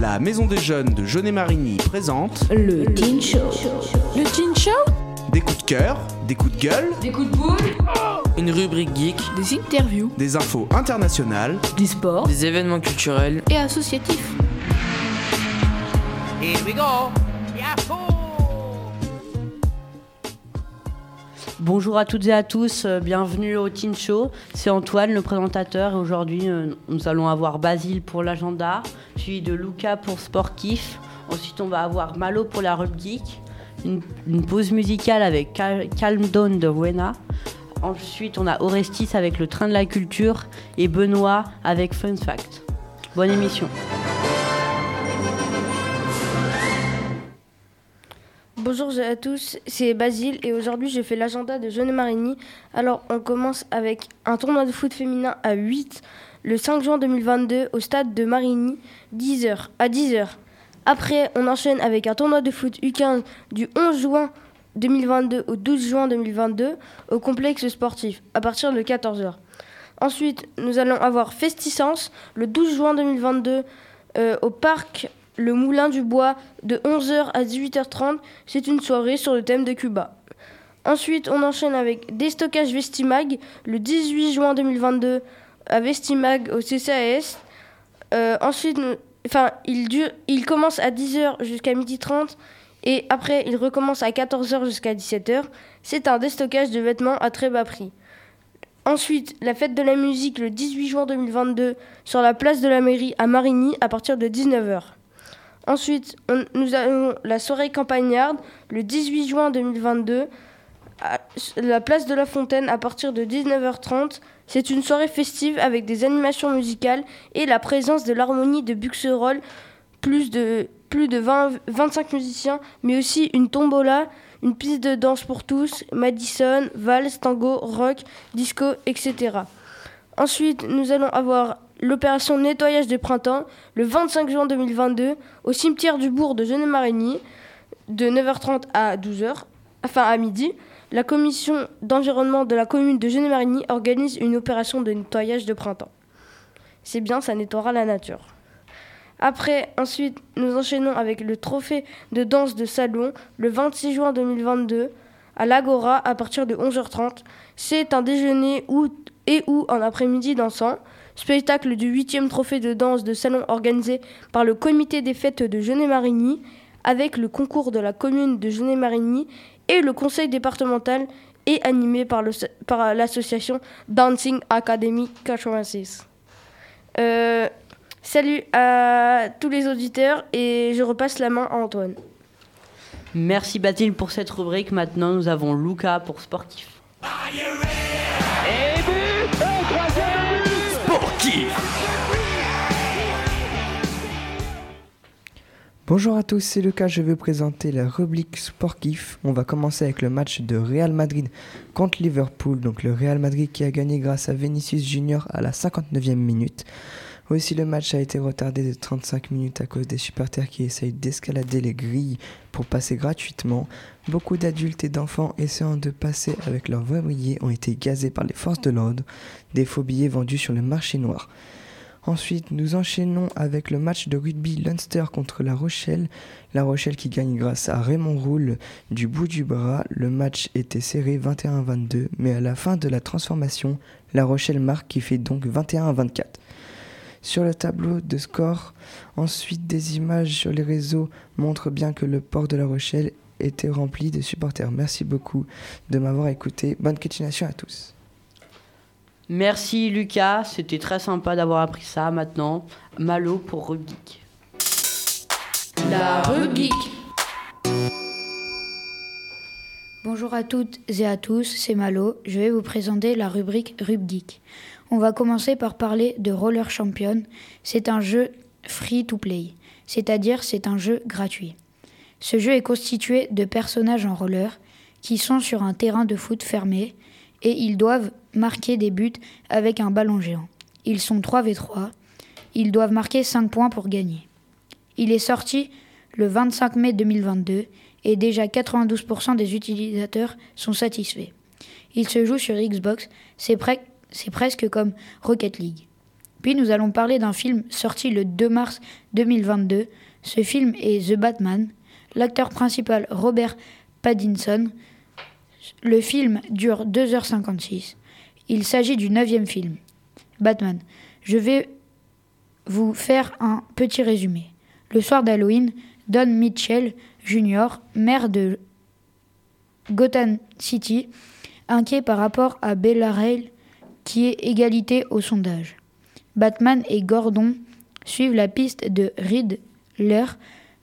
La Maison des Jeunes de Jeunet-Marigny présente Le Teen Show. Le Teen Show des coups de cœur, des coups de gueule, Des coups de boule Une rubrique geek, Des interviews des infos internationales. Du sport. des événements culturels. et associatifs. Bonjour à toutes et à tous, euh, bienvenue au Teen Show. C'est Antoine, le présentateur, et aujourd'hui euh, nous allons avoir Basile pour l'agenda, suivi de Luca pour Sportif. Ensuite, on va avoir Malo pour la rubrique, une, une pause musicale avec Cal- Calm Down de Wena. Ensuite, on a Orestis avec le train de la culture et Benoît avec Fun Fact. Bonne émission. Bonjour à tous, c'est Basile et aujourd'hui je fais l'agenda de Jeune Marigny. Alors on commence avec un tournoi de foot féminin à 8 le 5 juin 2022 au stade de Marigny 10h à 10h. Après on enchaîne avec un tournoi de foot U15 du 11 juin 2022 au 12 juin 2022 au complexe sportif à partir de 14h. Ensuite nous allons avoir Festiscence le 12 juin 2022 euh, au parc le Moulin du Bois de 11h à 18h30. C'est une soirée sur le thème de Cuba. Ensuite, on enchaîne avec Déstockage Vestimag le 18 juin 2022 à Vestimag au CCAS. Euh, ensuite, enfin, il, dure, il commence à 10h jusqu'à 12h30 et après, il recommence à 14h jusqu'à 17h. C'est un déstockage de vêtements à très bas prix. Ensuite, la fête de la musique le 18 juin 2022 sur la place de la mairie à Marigny à partir de 19h. Ensuite, nous avons la soirée campagnarde le 18 juin 2022 à la place de la Fontaine à partir de 19h30. C'est une soirée festive avec des animations musicales et la présence de l'harmonie de Buxerolles, plus de, plus de 20 25 musiciens, mais aussi une tombola, une piste de danse pour tous, Madison, valse, tango, rock, disco, etc. Ensuite, nous allons avoir l'opération nettoyage de printemps le 25 juin 2022 au cimetière du bourg de Genet-Marigny de 9h30 à 12h, enfin à midi. La commission d'environnement de la commune de Genet-Marigny organise une opération de nettoyage de printemps. C'est bien, ça nettoiera la nature. Après, ensuite, nous enchaînons avec le trophée de danse de salon le 26 juin 2022 à l'Agora à partir de 11h30. C'est un déjeuner et ou un après-midi dansant. Spectacle du 8e trophée de danse de salon organisé par le comité des fêtes de Genet-Marigny avec le concours de la commune de Genet-Marigny et le conseil départemental et animé par, le- par l'association Dancing Academy 86. Euh, salut à tous les auditeurs et je repasse la main à Antoine. Merci Basile pour cette rubrique. Maintenant, nous avons Luca pour Sportif. Bonjour à tous, c'est Lucas, je vais présenter la rubrique sportif. On va commencer avec le match de Real Madrid contre Liverpool. Donc le Real Madrid qui a gagné grâce à Vinicius Junior à la 59e minute. Aussi le match a été retardé de 35 minutes à cause des supporters qui essayent d'escalader les grilles pour passer gratuitement. Beaucoup d'adultes et d'enfants essayant de passer avec leurs billets ont été gazés par les forces de l'ordre. Des faux billets vendus sur le marché noir. Ensuite, nous enchaînons avec le match de rugby Leinster contre La Rochelle. La Rochelle qui gagne grâce à Raymond Roule du bout du bras. Le match était serré 21-22, mais à la fin de la transformation, La Rochelle marque qui fait donc 21-24. Sur le tableau de score, ensuite des images sur les réseaux montrent bien que le port de La Rochelle était rempli de supporters. Merci beaucoup de m'avoir écouté. Bonne continuation à tous. Merci Lucas, c'était très sympa d'avoir appris ça. Maintenant, Malo pour rubrique. La rubrique. Bonjour à toutes et à tous, c'est Malo. Je vais vous présenter la rubrique Rubgeek. On va commencer par parler de Roller Champion. C'est un jeu free to play, c'est-à-dire c'est un jeu gratuit. Ce jeu est constitué de personnages en roller qui sont sur un terrain de foot fermé et ils doivent marquer des buts avec un ballon géant. Ils sont 3v3. Ils doivent marquer 5 points pour gagner. Il est sorti le 25 mai 2022 et déjà 92% des utilisateurs sont satisfaits. Il se joue sur Xbox, c'est pre- c'est presque comme Rocket League. Puis nous allons parler d'un film sorti le 2 mars 2022. Ce film est The Batman. L'acteur principal Robert Pattinson. Le film dure 2h56. Il s'agit du neuvième film. Batman. Je vais vous faire un petit résumé. Le soir d'Halloween, Don Mitchell Jr., maire de Gotham City, inquiet par rapport à Bella Rail, qui est égalité au sondage. Batman et Gordon suivent la piste de Riddler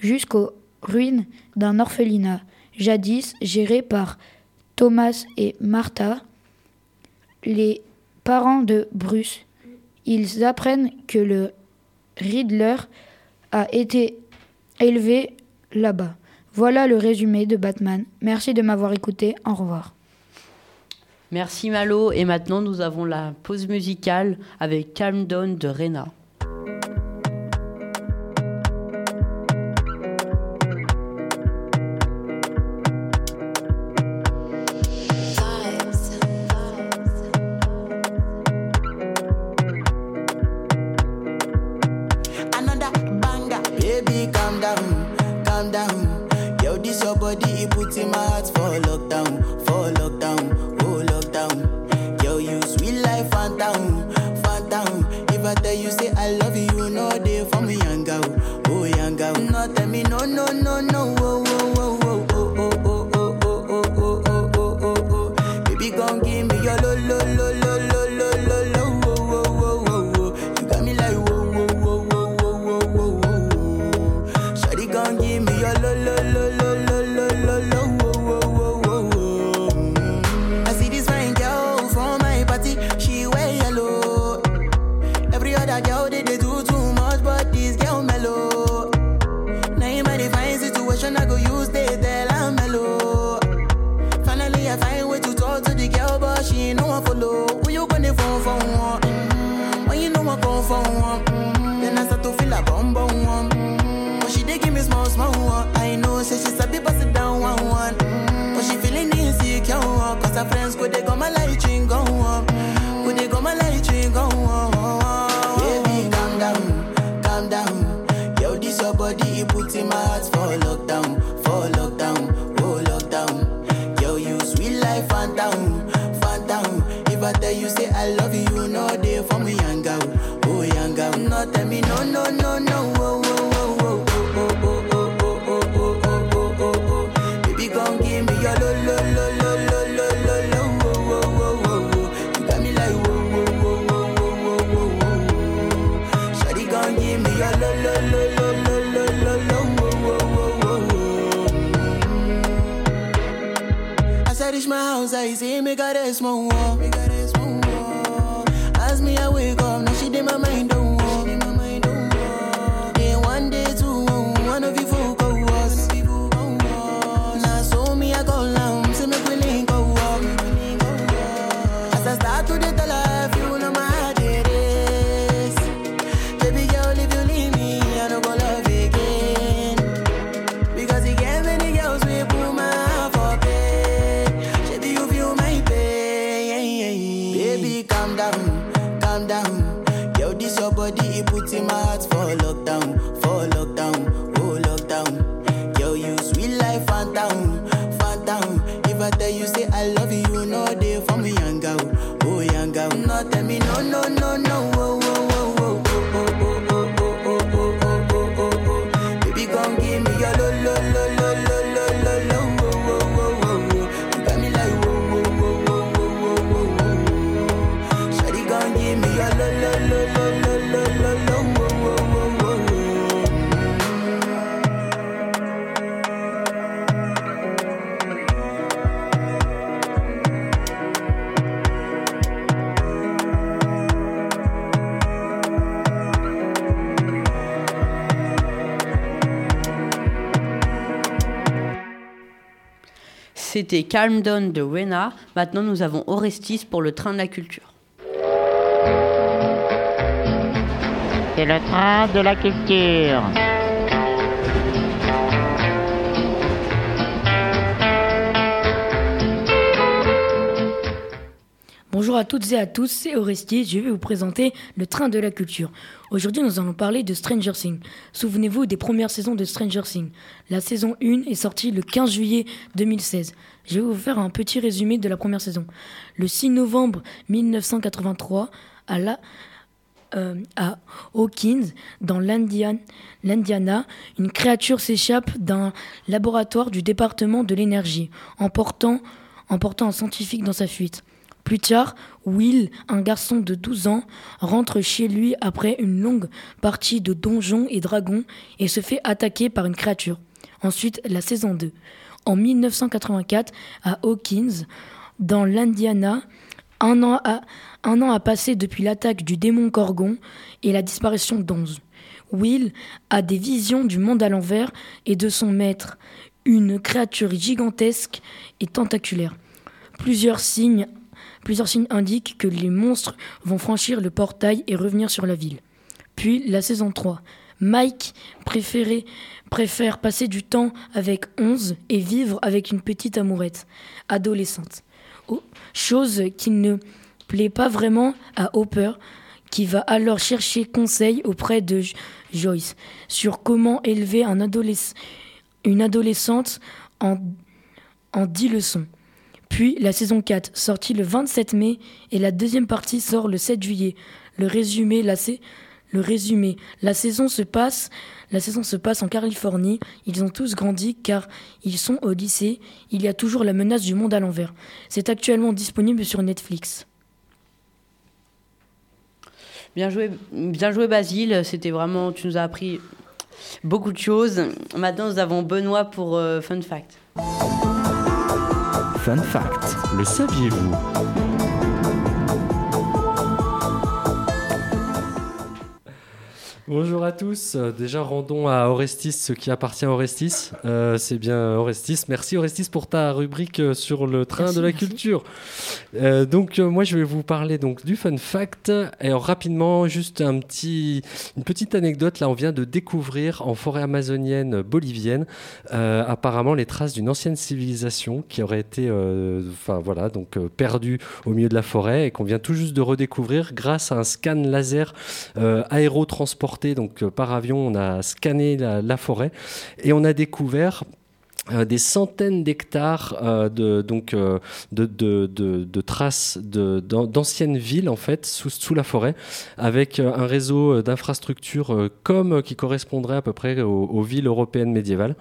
jusqu'aux ruines d'un orphelinat, jadis géré par Thomas et Martha, les parents de Bruce. Ils apprennent que le Riddler a été élevé là-bas. Voilà le résumé de Batman. Merci de m'avoir écouté. Au revoir. Merci Malo. Et maintenant, nous avons la pause musicale avec Calm Down de Rena. Yo, this your body, it puts in my heart for lockdown, for lockdown. Tell you, say I love you, no day for me, young girl. Oh, young girl. No, tell me, no, no, no, no, oh, oh, oh. oh, oh, oh, oh, oh, oh, oh, oh, oh, oh, oh, baby, come Give me your lo lo a bum bum one. But she dey give me small small one. I know, say she sabi pass it down one one. Mm, But she feeling insecure, one, cause her friends go they go my light ring go on, go they go my light ring go on. Baby, calm down, calm down. Yo, this your body, it puts in my heart for lockdown, for lockdown, oh lockdown. Yo, you sweet life, phantom, phantom. If I tell you Tell me no, no, no, no, oh, oh, oh, oh, oh, oh, oh, oh, oh, oh, oh, oh, oh, oh. Baby, give me your lo, lo, lo, lo, lo, lo, lo, lo, oh, oh, oh, oh, oh. You got me like whoa, whoa, whoa. Shawty give me your lo, lo, lo, lo, lo, lo, lo, lo, oh, oh, oh, oh, oh. As I reach my house, I see me got a small wall. Me got a small wall. As me I wake up, now she did my mind putting my heart for luck. C'était Calm Down de Rena. Maintenant, nous avons Orestis pour le train de la culture. C'est le train de la culture. Bonjour à toutes et à tous, c'est Orestier, je vais vous présenter le train de la culture. Aujourd'hui, nous allons parler de Stranger Things. Souvenez-vous des premières saisons de Stranger Things. La saison 1 est sortie le 15 juillet 2016. Je vais vous faire un petit résumé de la première saison. Le 6 novembre 1983, à la, euh, à Hawkins, dans l'Indiana, une créature s'échappe d'un laboratoire du département de l'énergie, emportant, emportant un scientifique dans sa fuite. Plus tard, Will, un garçon de 12 ans, rentre chez lui après une longue partie de donjons et dragons et se fait attaquer par une créature. Ensuite, la saison 2. En 1984, à Hawkins, dans l'Indiana, un an a, un an a passé depuis l'attaque du démon Gorgon et la disparition d'Onze. Will a des visions du monde à l'envers et de son maître, une créature gigantesque et tentaculaire. Plusieurs signes Plusieurs signes indiquent que les monstres vont franchir le portail et revenir sur la ville. Puis la saison 3. Mike préfère passer du temps avec Onze et vivre avec une petite amourette, adolescente. Oh, chose qui ne plaît pas vraiment à Hopper, qui va alors chercher conseil auprès de Joyce sur comment élever un une adolescente en, en 10 leçons. Puis la saison 4, sortie le 27 mai, et la deuxième partie sort le 7 juillet. Le résumé, la, le résumé. La saison se passe, la saison se passe en Californie. Ils ont tous grandi car ils sont au lycée. Il y a toujours la menace du monde à l'envers. C'est actuellement disponible sur Netflix. Bien joué, bien Basile. C'était vraiment, tu nous as appris beaucoup de choses. Maintenant, nous avons Benoît pour euh, Fun Fact. Fun Fact. Le saviez-vous? Bonjour à tous. Euh, déjà, rendons à Orestis ce qui appartient à Orestis. Euh, c'est bien Orestis. Merci Orestis pour ta rubrique euh, sur le train de la culture. donc, moi, je vais vous parler donc du fun fact. Et rapidement, juste un petit, une petite anecdote. Là, on vient de découvrir en forêt amazonienne bolivienne, apparemment les traces d'une ancienne civilisation qui aurait été, enfin voilà, donc perdue au milieu de la forêt et qu'on vient tout juste de redécouvrir grâce à un scan laser donc euh, par avion, on a scanné la, forêt et on a découvert euh, des centaines d'hectares euh, de, donc, de, traces d'anciennes villes en fait sous, sous, la forêt avec un réseau d'infrastructures comme qui correspondrait à peu près aux, villes européennes médiévales.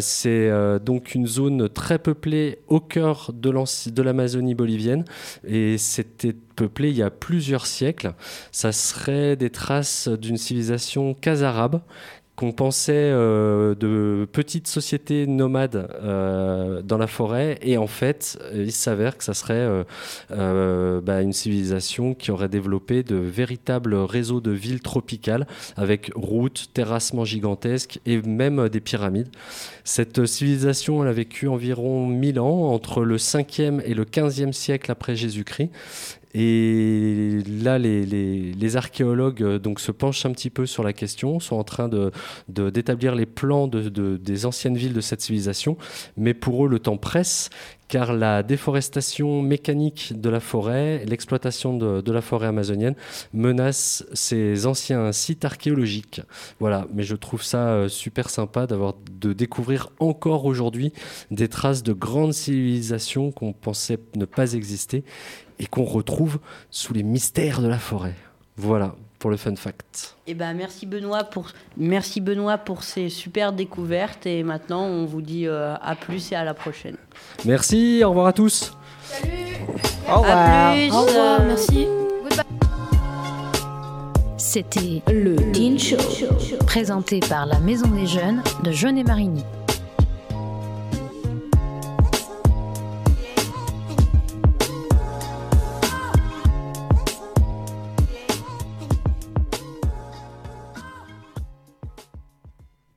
C'est donc une zone très peuplée au cœur de l'Amazonie bolivienne et c'était peuplé il y a plusieurs siècles. Ça serait des traces d'une civilisation casarabe qu'on pensait euh, de petites sociétés nomades euh, dans la forêt et en fait il s'avère que ça serait euh, bah, une civilisation qui aurait développé de véritables réseaux de villes tropicales avec routes, terrassements gigantesques et même des pyramides. Cette civilisation a vécu environ 1000 ans entre le 5e et le 15e siècle après Jésus-Christ et là, les, archéologues euh, donc, se penchent un petit peu sur la question, sont en train d'établir de, les plans de, des anciennes villes de cette civilisation, mais pour eux, le temps presse, car la déforestation mécanique de la forêt, l'exploitation de, la forêt amazonienne menace ces anciens sites archéologiques. Voilà, mais je trouve ça euh, super sympa de découvrir encore aujourd'hui des traces de grandes civilisations qu'on pensait ne pas exister et qu'on retrouve sous les mystères de la forêt. Voilà pour le fun fact. Eh ben, merci Benoît pour merci Benoît pour ces super découvertes et maintenant on vous dit euh, à plus et à la prochaine. Merci, au revoir à tous. Salut. Au revoir. Au revoir, merci. C'était le Teen Show, présenté par la Maison des Jeunes de Jeunet Marigny.